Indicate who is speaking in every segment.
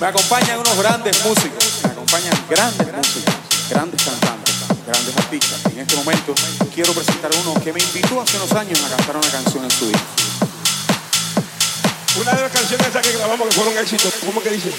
Speaker 1: Me
Speaker 2: acompañan unos grandes músicos, me acompañan grandes músicos, grandes cantantes, grandes artistas. En este momento quiero presentar uno que me invitó hace unos años a cantar una canción en su disco.
Speaker 3: Una de las canciones esas que grabamos que fueron éxito, ¿cómo que dice?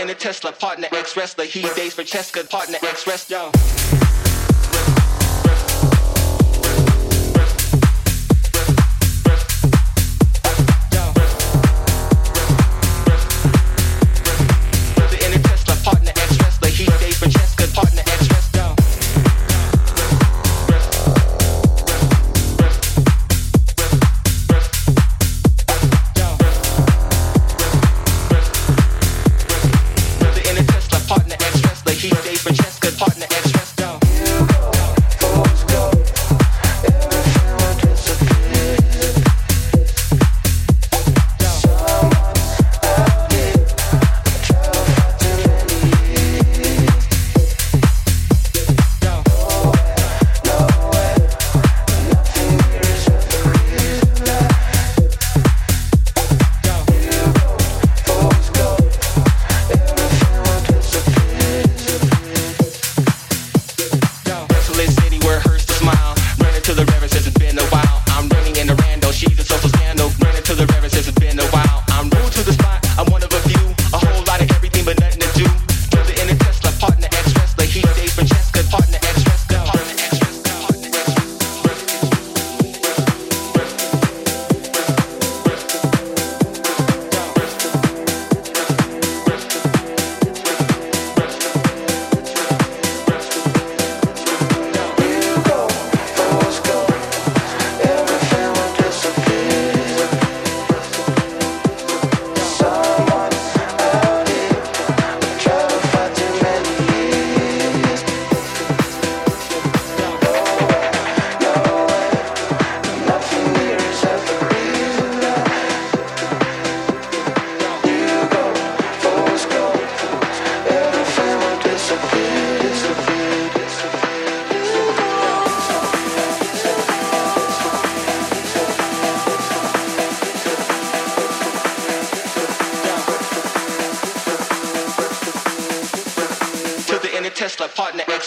Speaker 4: in a
Speaker 5: Tesla. Partner ex wrestler, he dates for Cheska. Partner ex wrestler.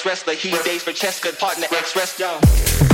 Speaker 5: Wrestler, he days for Cheska, partner ex wrestler.